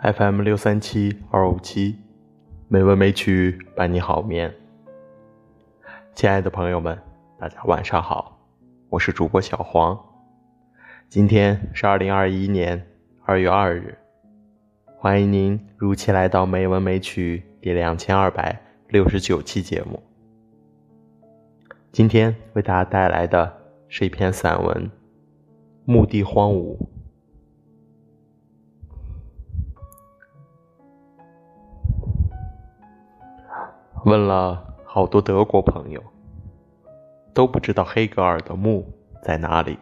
FM 六三七二五七，美文美曲伴你好眠。亲爱的朋友们，大家晚上好，我是主播小黄。今天是二零二一年二月二日，欢迎您如期来到《美文美曲》第两千二百六十九期节目。今天为大家带来的是一篇散文《墓地荒芜》。问了好多德国朋友，都不知道黑格尔的墓在哪里。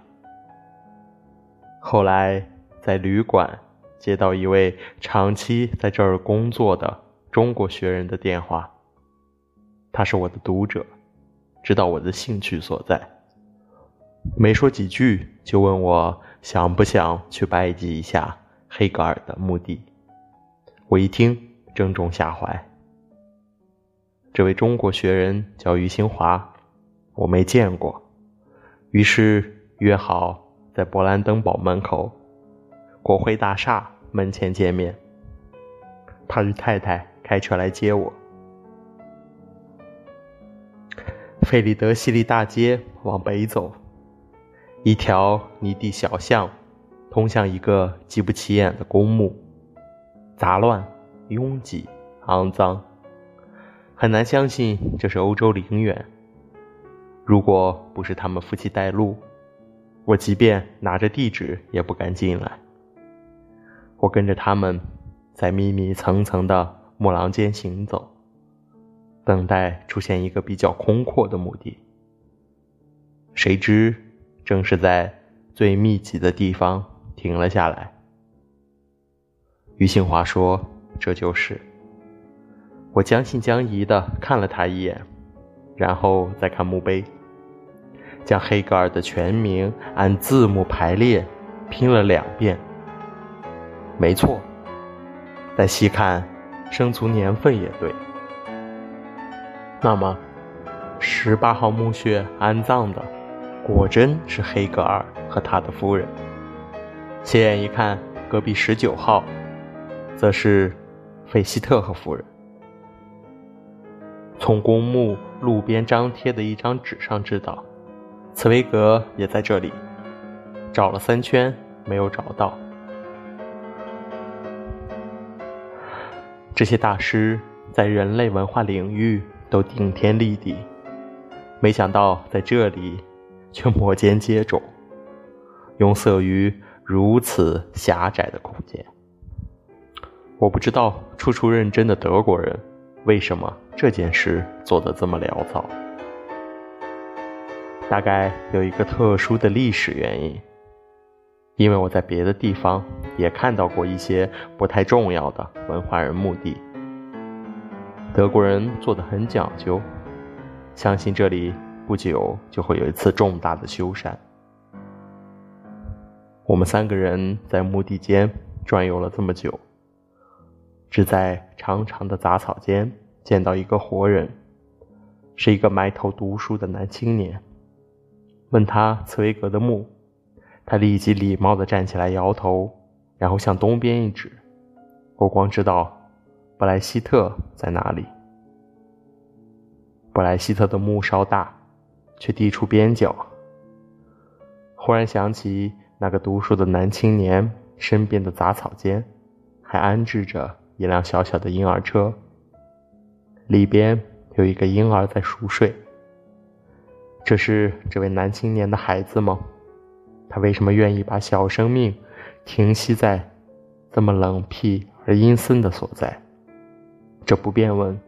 后来在旅馆接到一位长期在这儿工作的中国学人的电话，他是我的读者，知道我的兴趣所在，没说几句就问我想不想去拜祭一下黑格尔的墓地。我一听，正中下怀。这位中国学人叫于新华，我没见过，于是约好在勃兰登堡门口国会大厦门前见面。他与太太开车来接我。费里德西利大街往北走，一条泥地小巷通向一个极不起眼的公墓，杂乱、拥挤、肮脏。很难相信这是欧洲陵园。如果不是他们夫妻带路，我即便拿着地址也不敢进来。我跟着他们，在密密层层的木廊间行走，等待出现一个比较空阔的墓地。谁知，正是在最密集的地方停了下来。于新华说：“这就是。”我将信将疑地看了他一眼，然后再看墓碑，将黑格尔的全名按字母排列拼了两遍。没错，再细看，生卒年份也对。那么，十八号墓穴安葬的，果真是黑格尔和他的夫人。斜眼一看，隔壁十九号，则是费希特和夫人。从公墓路边张贴的一张纸上知道，茨威格也在这里。找了三圈没有找到。这些大师在人类文化领域都顶天立地，没想到在这里却摩肩接踵，拥塞于如此狭窄的空间。我不知道处处认真的德国人为什么。这件事做得这么潦草，大概有一个特殊的历史原因。因为我在别的地方也看到过一些不太重要的文化人墓地，德国人做的很讲究，相信这里不久就会有一次重大的修缮。我们三个人在墓地间转悠了这么久，只在长长的杂草间。见到一个活人，是一个埋头读书的男青年。问他茨威格的墓，他立即礼貌地站起来摇头，然后向东边一指。我光知道布莱希特在哪里。布莱希特的墓稍大，却地处边角。忽然想起那个读书的男青年身边的杂草间，还安置着一辆小小的婴儿车。里边有一个婴儿在熟睡。这是这位男青年的孩子吗？他为什么愿意把小生命停息在这么冷僻而阴森的所在？这不便问，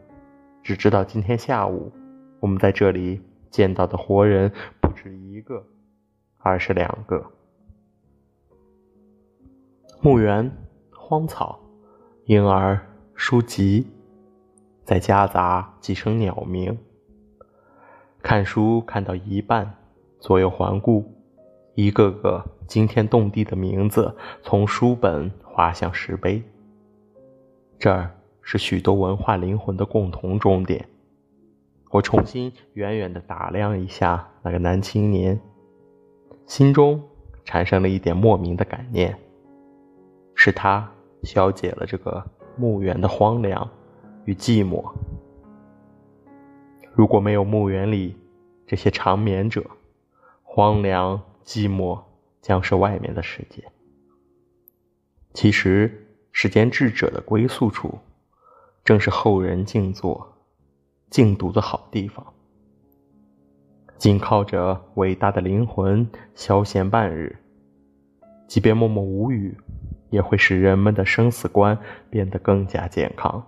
只知道今天下午我们在这里见到的活人不止一个，而是两个。墓园、荒草、婴儿、书籍。在夹杂几声鸟鸣。看书看到一半，左右环顾，一个个惊天动地的名字从书本滑向石碑。这儿是许多文化灵魂的共同终点。我重新远远地打量一下那个男青年，心中产生了一点莫名的感念：是他消解了这个墓园的荒凉与寂寞。如果没有墓园里这些长眠者，荒凉寂寞将是外面的世界。其实，世间智者的归宿处，正是后人静坐、静读的好地方。仅靠着伟大的灵魂消闲半日，即便默默无语，也会使人们的生死观变得更加健康。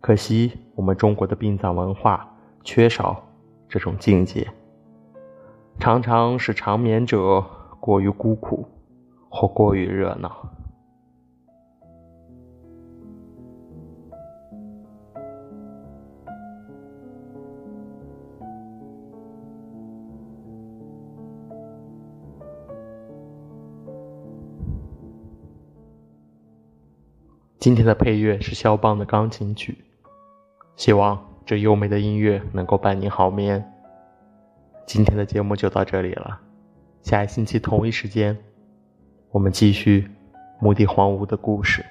可惜，我们中国的殡葬文化缺少这种境界，常常使长眠者过于孤苦，或过于热闹。今天的配乐是肖邦的钢琴曲，希望这优美的音乐能够伴你好眠。今天的节目就到这里了，下一星期同一时间，我们继续墓地荒芜的故事。